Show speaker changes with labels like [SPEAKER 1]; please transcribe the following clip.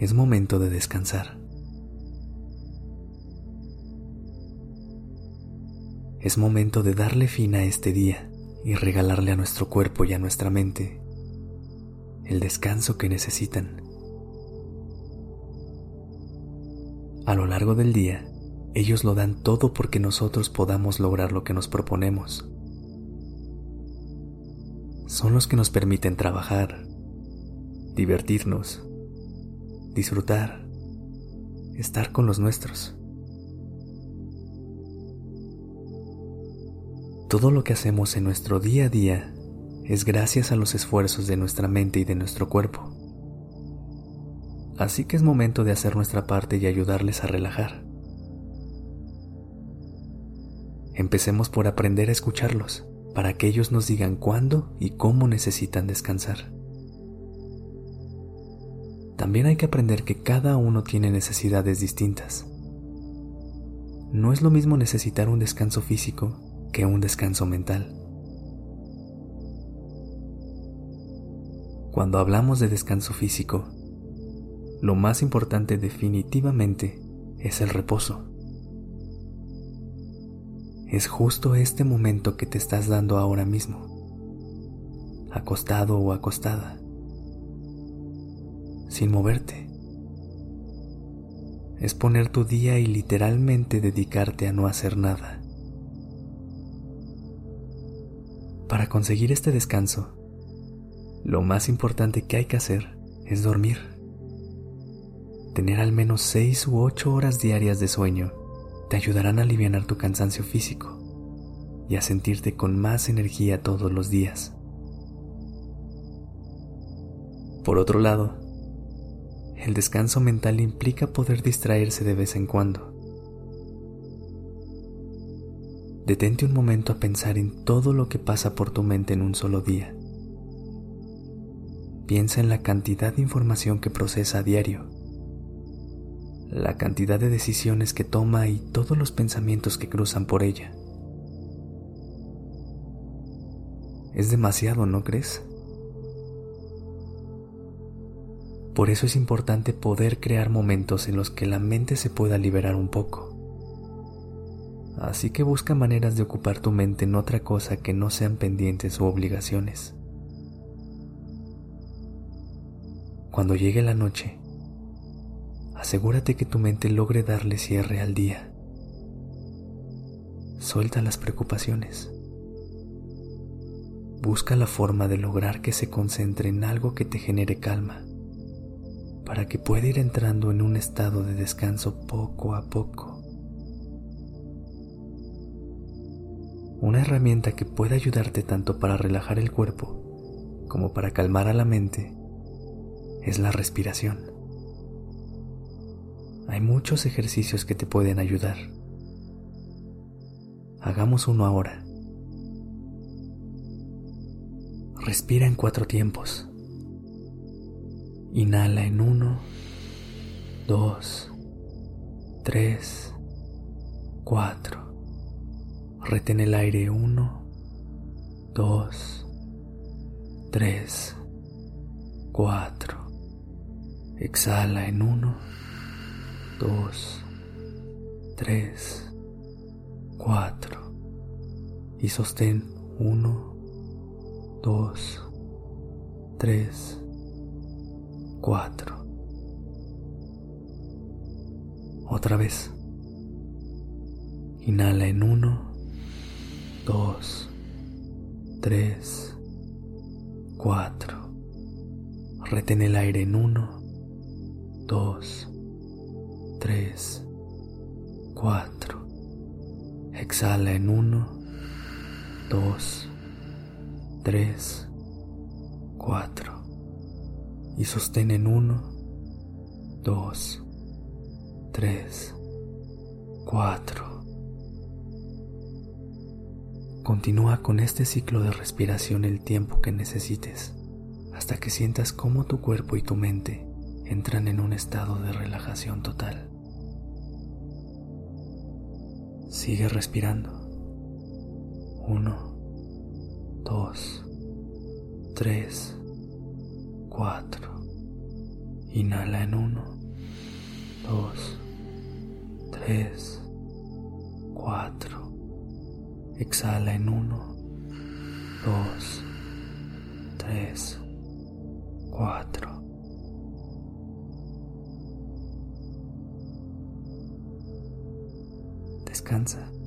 [SPEAKER 1] Es momento de descansar. Es momento de darle fin a este día y regalarle a nuestro cuerpo y a nuestra mente el descanso que necesitan. A lo largo del día, ellos lo dan todo porque nosotros podamos lograr lo que nos proponemos. Son los que nos permiten trabajar, divertirnos, disfrutar, estar con los nuestros. Todo lo que hacemos en nuestro día a día es gracias a los esfuerzos de nuestra mente y de nuestro cuerpo. Así que es momento de hacer nuestra parte y ayudarles a relajar. Empecemos por aprender a escucharlos para que ellos nos digan cuándo y cómo necesitan descansar. También hay que aprender que cada uno tiene necesidades distintas. No es lo mismo necesitar un descanso físico que un descanso mental. Cuando hablamos de descanso físico, lo más importante definitivamente es el reposo es justo este momento que te estás dando ahora mismo, acostado o acostada, sin moverte. Es poner tu día y literalmente dedicarte a no hacer nada. Para conseguir este descanso, lo más importante que hay que hacer es dormir. Tener al menos 6 u 8 horas diarias de sueño te ayudarán a aliviar tu cansancio físico y a sentirte con más energía todos los días. Por otro lado, el descanso mental implica poder distraerse de vez en cuando. Detente un momento a pensar en todo lo que pasa por tu mente en un solo día. Piensa en la cantidad de información que procesa a diario la cantidad de decisiones que toma y todos los pensamientos que cruzan por ella. Es demasiado, ¿no crees? Por eso es importante poder crear momentos en los que la mente se pueda liberar un poco. Así que busca maneras de ocupar tu mente en otra cosa que no sean pendientes u obligaciones. Cuando llegue la noche, asegúrate que tu mente logre darle cierre al día. Suelta las preocupaciones. Busca la forma de lograr que se concentre en algo que te genere calma, para que pueda ir entrando en un estado de descanso poco a poco. Una herramienta que puede ayudarte tanto para relajar el cuerpo como para calmar a la mente es la respiración. Hay muchos ejercicios que te pueden ayudar. Hagamos uno ahora. Respira en cuatro tiempos. Inhala en uno, dos, tres, cuatro. Retén el aire uno, dos, tres, cuatro. Exhala en uno dos, tres, cuatro. Y sostén uno, dos, tres, cuatro. Otra vez. Inhala en uno, dos, tres, cuatro. Retén el aire en uno, dos, 3, 4. Exhala en 1, 2, 3, 4. Y sostén en 1, 2, 3, 4. Continúa con este ciclo de respiración el tiempo que necesites hasta que sientas cómo tu cuerpo y tu mente entran en un estado de relajación total. Sigue respirando. 1, 2, 3, 4. Inhala en 1, 2, 3, 4. Exhala en 1, 2, 3, 4. Descansa.